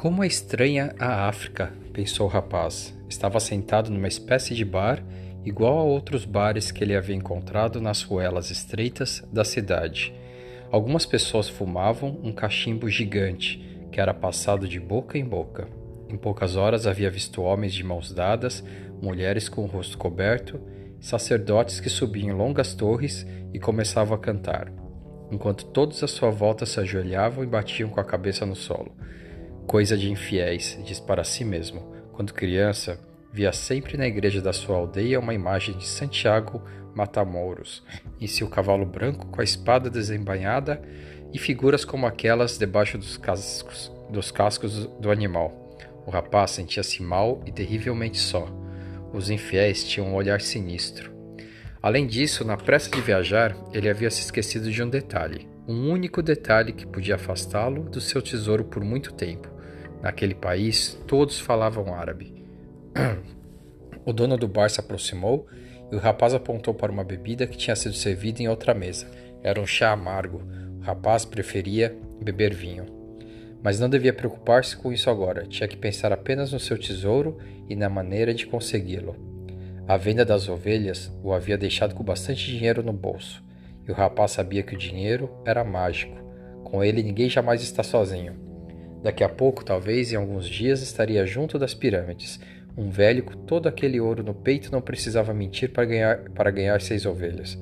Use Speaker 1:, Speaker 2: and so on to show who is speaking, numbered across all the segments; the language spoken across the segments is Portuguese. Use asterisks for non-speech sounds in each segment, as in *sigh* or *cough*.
Speaker 1: Como é estranha a África, pensou o rapaz. Estava sentado numa espécie de bar, igual a outros bares que ele havia encontrado nas ruelas estreitas da cidade. Algumas pessoas fumavam um cachimbo gigante, que era passado de boca em boca. Em poucas horas havia visto homens de mãos dadas, mulheres com o rosto coberto, sacerdotes que subiam longas torres e começavam a cantar, enquanto todos à sua volta se ajoelhavam e batiam com a cabeça no solo. Coisa de infiéis, diz para si mesmo. Quando criança, via sempre na igreja da sua aldeia uma imagem de Santiago Matamoros, em seu cavalo branco com a espada desembainhada e figuras como aquelas debaixo dos cascos, dos cascos do animal. O rapaz sentia-se mal e terrivelmente só. Os infiéis tinham um olhar sinistro. Além disso, na pressa de viajar, ele havia se esquecido de um detalhe, um único detalhe que podia afastá-lo do seu tesouro por muito tempo. Naquele país, todos falavam árabe. *clears throat* O dono do bar se aproximou e o rapaz apontou para uma bebida que tinha sido servida em outra mesa. Era um chá amargo. O rapaz preferia beber vinho. Mas não devia preocupar-se com isso agora. Tinha que pensar apenas no seu tesouro e na maneira de consegui-lo. A venda das ovelhas o havia deixado com bastante dinheiro no bolso. E o rapaz sabia que o dinheiro era mágico. Com ele ninguém jamais está sozinho. Daqui a pouco, talvez em alguns dias, estaria junto das pirâmides, um velho com todo aquele ouro no peito não precisava mentir para ganhar, para ganhar seis ovelhas.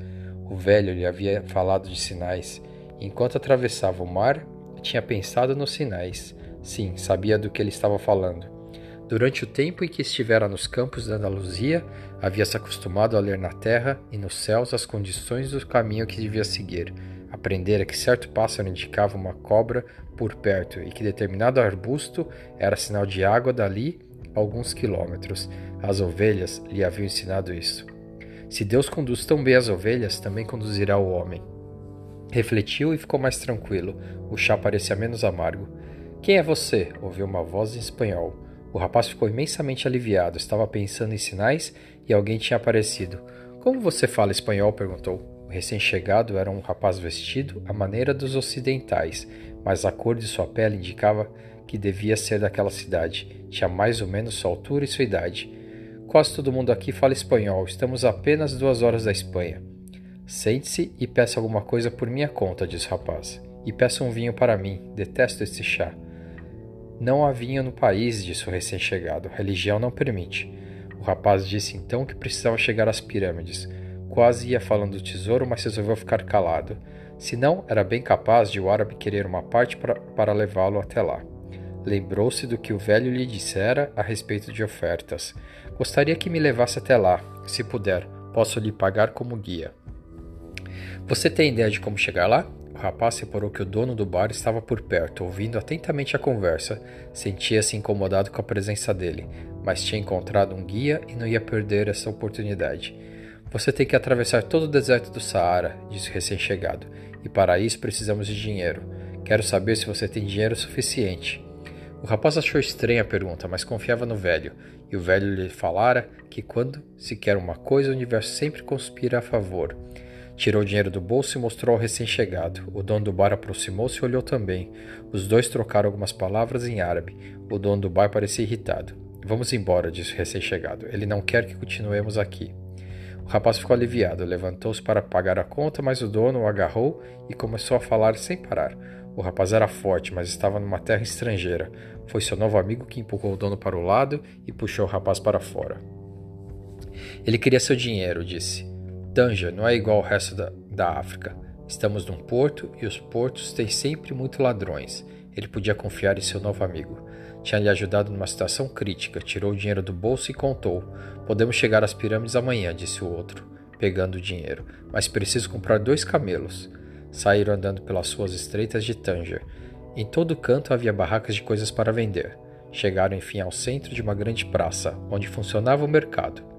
Speaker 1: O velho lhe havia falado de sinais. enquanto atravessava o mar, tinha pensado nos sinais. Sim, sabia do que ele estava falando. Durante o tempo em que estivera nos campos da Andaluzia, havia se acostumado a ler na terra e nos céus as condições do caminho que devia seguir. Aprendera que certo pássaro indicava uma cobra por perto e que determinado arbusto era sinal de água dali alguns quilômetros. As ovelhas lhe haviam ensinado isso. Se Deus conduz tão bem as ovelhas, também conduzirá o homem. Refletiu e ficou mais tranquilo. O chá parecia menos amargo. Quem é você? ouviu uma voz em espanhol. O rapaz ficou imensamente aliviado. Estava pensando em sinais e alguém tinha aparecido. Como você fala espanhol? perguntou. O recém-chegado era um rapaz vestido à maneira dos ocidentais, mas a cor de sua pele indicava que devia ser daquela cidade. Tinha mais ou menos sua altura e sua idade. Quase todo mundo aqui fala espanhol. Estamos a apenas duas horas da Espanha. Sente-se e peça alguma coisa por minha conta, disse o rapaz. E peça um vinho para mim. Detesto este chá. Não há vinho no país, disse o recém-chegado. Religião não permite. O rapaz disse então que precisava chegar às pirâmides. Quase ia falando do tesouro, mas resolveu ficar calado. Senão, era bem capaz de o árabe querer uma parte para, para levá-lo até lá. Lembrou-se do que o velho lhe dissera a respeito de ofertas. Gostaria que me levasse até lá, se puder. Posso lhe pagar como guia. Você tem ideia de como chegar lá? O rapaz reparou que o dono do bar estava por perto, ouvindo atentamente a conversa. Sentia-se incomodado com a presença dele, mas tinha encontrado um guia e não ia perder essa oportunidade. Você tem que atravessar todo o deserto do Saara, disse o recém-chegado, e para isso precisamos de dinheiro. Quero saber se você tem dinheiro suficiente. O rapaz achou estranha a pergunta, mas confiava no velho, e o velho lhe falara que quando se quer uma coisa, o universo sempre conspira a favor. Tirou o dinheiro do bolso e mostrou ao recém-chegado. O dono do bar aproximou-se e olhou também. Os dois trocaram algumas palavras em árabe. O dono do bar parecia irritado. Vamos embora, disse o recém-chegado. Ele não quer que continuemos aqui. O rapaz ficou aliviado, levantou-se para pagar a conta, mas o dono o agarrou e começou a falar sem parar. O rapaz era forte, mas estava numa terra estrangeira. Foi seu novo amigo que empurrou o dono para o lado e puxou o rapaz para fora. Ele queria seu dinheiro, disse. Tanja não é igual ao resto da, da África. Estamos num porto e os portos têm sempre muito ladrões. Ele podia confiar em seu novo amigo. Tinha lhe ajudado numa situação crítica, tirou o dinheiro do bolso e contou. Podemos chegar às pirâmides amanhã, disse o outro, pegando o dinheiro. Mas preciso comprar dois camelos. Saíram andando pelas ruas estreitas de Tanger. Em todo canto havia barracas de coisas para vender. Chegaram enfim ao centro de uma grande praça, onde funcionava o mercado.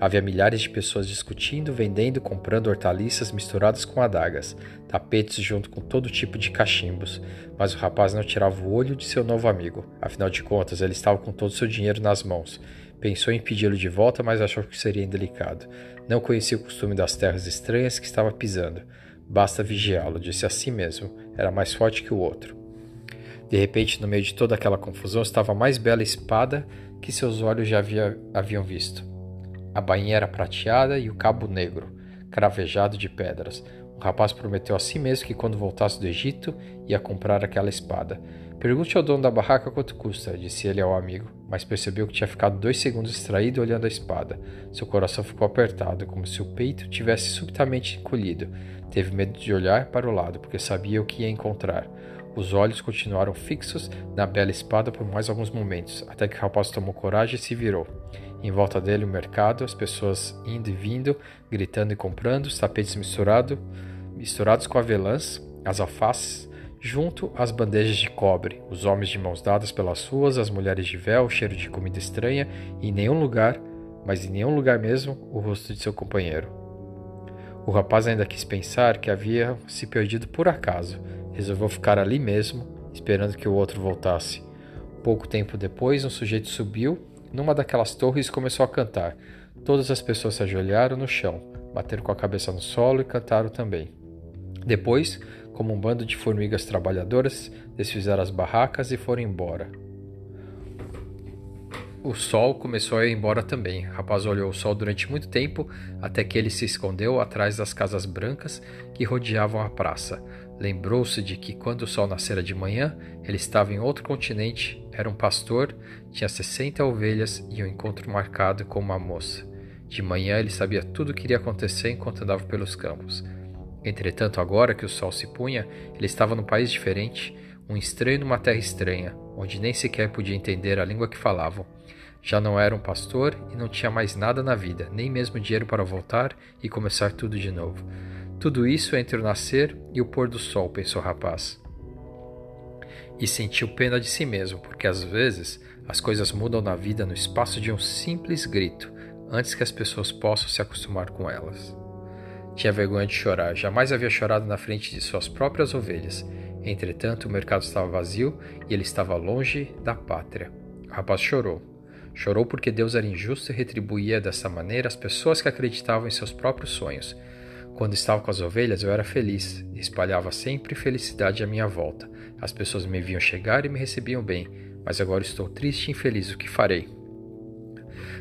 Speaker 1: Havia milhares de pessoas discutindo, vendendo, comprando hortaliças misturadas com adagas, tapetes junto com todo tipo de cachimbos, mas o rapaz não tirava o olho de seu novo amigo. Afinal de contas, ele estava com todo o seu dinheiro nas mãos. Pensou em pedi-lo de volta, mas achou que seria indelicado. Não conhecia o costume das terras estranhas que estava pisando. Basta vigiá-lo, disse a si mesmo. Era mais forte que o outro. De repente, no meio de toda aquela confusão, estava a mais bela espada que seus olhos já havia, haviam visto. A bainha era prateada e o cabo negro, cravejado de pedras. O rapaz prometeu a si mesmo que quando voltasse do Egito ia comprar aquela espada. Pergunte ao dono da barraca quanto custa, disse ele ao amigo, mas percebeu que tinha ficado dois segundos distraído olhando a espada. Seu coração ficou apertado, como se o peito tivesse subitamente encolhido. Teve medo de olhar para o lado, porque sabia o que ia encontrar. Os olhos continuaram fixos na bela espada por mais alguns momentos, até que o rapaz tomou coragem e se virou. Em volta dele o mercado, as pessoas indo e vindo, gritando e comprando, os tapetes misturado, misturados com avelãs, as alfaces, Junto às bandejas de cobre, os homens de mãos dadas pelas ruas, as mulheres de véu, cheiro de comida estranha, e em nenhum lugar, mas em nenhum lugar mesmo, o rosto de seu companheiro. O rapaz ainda quis pensar que havia se perdido por acaso. Resolveu ficar ali mesmo, esperando que o outro voltasse. Pouco tempo depois, um sujeito subiu numa daquelas torres começou a cantar. Todas as pessoas se ajoelharam no chão, bateram com a cabeça no solo e cantaram também. Depois, como um bando de formigas trabalhadoras, desfizeram as barracas e foram embora. O sol começou a ir embora também. O rapaz olhou o sol durante muito tempo até que ele se escondeu atrás das casas brancas que rodeavam a praça. Lembrou-se de que quando o sol nascera de manhã, ele estava em outro continente, era um pastor, tinha 60 ovelhas e um encontro marcado com uma moça. De manhã ele sabia tudo o que iria acontecer enquanto andava pelos campos. Entretanto, agora que o sol se punha, ele estava num país diferente, um estranho numa terra estranha, onde nem sequer podia entender a língua que falavam. Já não era um pastor e não tinha mais nada na vida, nem mesmo dinheiro para voltar e começar tudo de novo. Tudo isso entre o nascer e o pôr do sol, pensou o rapaz. E sentiu pena de si mesmo, porque às vezes as coisas mudam na vida no espaço de um simples grito, antes que as pessoas possam se acostumar com elas. Tinha vergonha de chorar, jamais havia chorado na frente de suas próprias ovelhas. Entretanto, o mercado estava vazio e ele estava longe da pátria. O rapaz chorou. Chorou porque Deus era injusto e retribuía dessa maneira as pessoas que acreditavam em seus próprios sonhos. Quando estava com as ovelhas, eu era feliz espalhava sempre felicidade à minha volta. As pessoas me viam chegar e me recebiam bem, mas agora estou triste e infeliz. O que farei?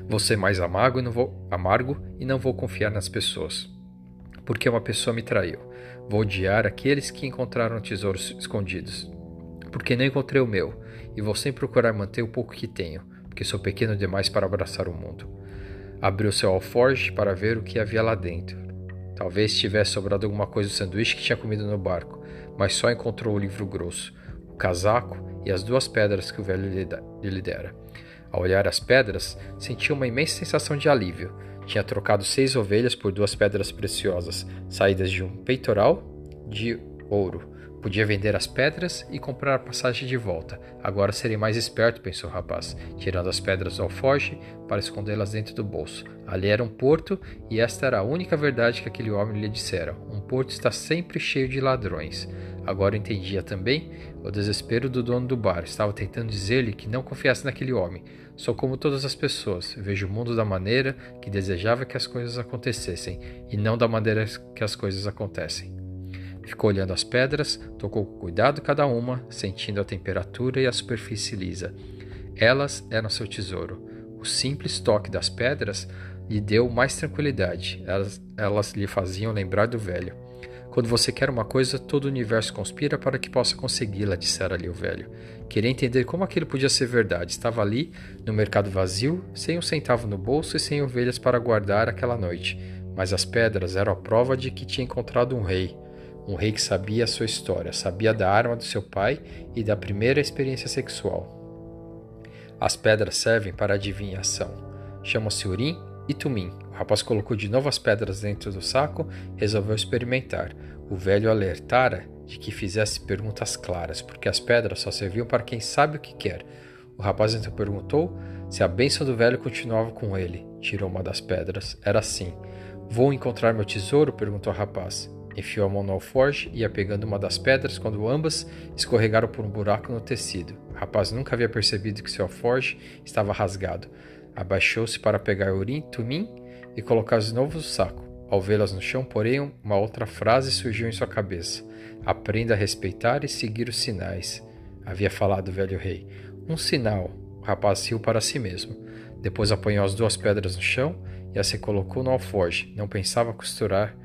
Speaker 1: Vou ser mais amargo e não vou, amargo e não vou confiar nas pessoas porque uma pessoa me traiu. Vou odiar aqueles que encontraram tesouros escondidos, porque não encontrei o meu, e vou sempre procurar manter o pouco que tenho, porque sou pequeno demais para abraçar o mundo. Abriu seu alforge para ver o que havia lá dentro. Talvez tivesse sobrado alguma coisa do sanduíche que tinha comido no barco, mas só encontrou o livro grosso, o casaco e as duas pedras que o velho lhe dera. Ao olhar as pedras, sentiu uma imensa sensação de alívio tinha trocado seis ovelhas por duas pedras preciosas, saídas de um peitoral de ouro. Podia vender as pedras e comprar a passagem de volta. Agora serei mais esperto, pensou o rapaz, tirando as pedras do alforge para escondê-las dentro do bolso. Ali era um porto e esta era a única verdade que aquele homem lhe dissera. Um porto está sempre cheio de ladrões. Agora entendia também o desespero do dono do bar. Estava tentando dizer-lhe que não confiasse naquele homem. Sou como todas as pessoas. Vejo o mundo da maneira que desejava que as coisas acontecessem e não da maneira que as coisas acontecem. Ficou olhando as pedras, tocou com cuidado cada uma, sentindo a temperatura e a superfície lisa. Elas eram seu tesouro. O simples toque das pedras lhe deu mais tranquilidade. Elas, elas lhe faziam lembrar do velho. Quando você quer uma coisa, todo o universo conspira para que possa consegui-la, dissera ali o velho. Queria entender como aquilo podia ser verdade. Estava ali, no mercado vazio, sem um centavo no bolso e sem ovelhas para guardar aquela noite. Mas as pedras eram a prova de que tinha encontrado um rei. Um rei que sabia a sua história, sabia da arma do seu pai e da primeira experiência sexual. As pedras servem para adivinhação. Chamam-se Urim e Tumim. O rapaz colocou de novo as pedras dentro do saco resolveu experimentar. O velho alertara de que fizesse perguntas claras, porque as pedras só serviam para quem sabe o que quer. O rapaz então perguntou se a bênção do velho continuava com ele. Tirou uma das pedras. Era assim. Vou encontrar meu tesouro? perguntou o rapaz. Enfiou a mão no alforge e ia pegando uma das pedras quando ambas escorregaram por um buraco no tecido. O rapaz nunca havia percebido que seu alforge estava rasgado. Abaixou-se para pegar urim, tumim e colocar de novo no saco. Ao vê-las no chão, porém, uma outra frase surgiu em sua cabeça: Aprenda a respeitar e seguir os sinais. havia falado o velho rei. Um sinal. O rapaz riu para si mesmo. Depois apanhou as duas pedras no chão e as recolocou no alforge. Não pensava costurar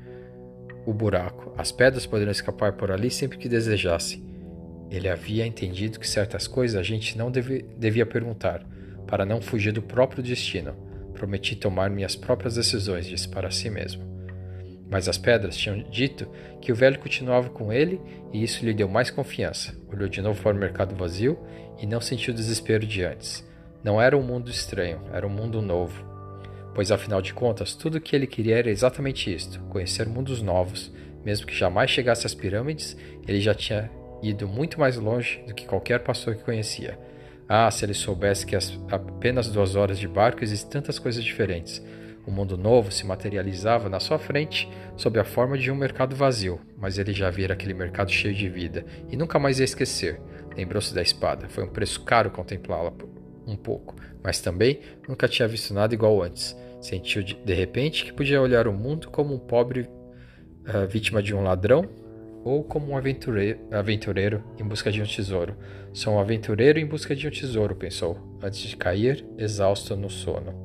Speaker 1: o buraco. As pedras poderiam escapar por ali sempre que desejasse. Ele havia entendido que certas coisas a gente não deve, devia perguntar, para não fugir do próprio destino. Prometi tomar minhas próprias decisões, disse para si mesmo. Mas as pedras tinham dito que o velho continuava com ele e isso lhe deu mais confiança. Olhou de novo para o mercado vazio e não sentiu o desespero de antes. Não era um mundo estranho, era um mundo novo. Pois afinal de contas, tudo o que ele queria era exatamente isto: conhecer mundos novos. Mesmo que jamais chegasse às pirâmides, ele já tinha ido muito mais longe do que qualquer pastor que conhecia. Ah, se ele soubesse que apenas duas horas de barco existem tantas coisas diferentes. O mundo novo se materializava na sua frente sob a forma de um mercado vazio, mas ele já vira aquele mercado cheio de vida e nunca mais ia esquecer. Lembrou-se da espada. Foi um preço caro contemplá-la um pouco, mas também nunca tinha visto nada igual antes. Sentiu de, repente que podia olhar o mundo como um pobre uh, vítima de um ladrão ou como um aventureiro, aventureiro em busca de um tesouro. Sou um aventureiro em busca de um tesouro, pensou, antes de cair exausto no sono.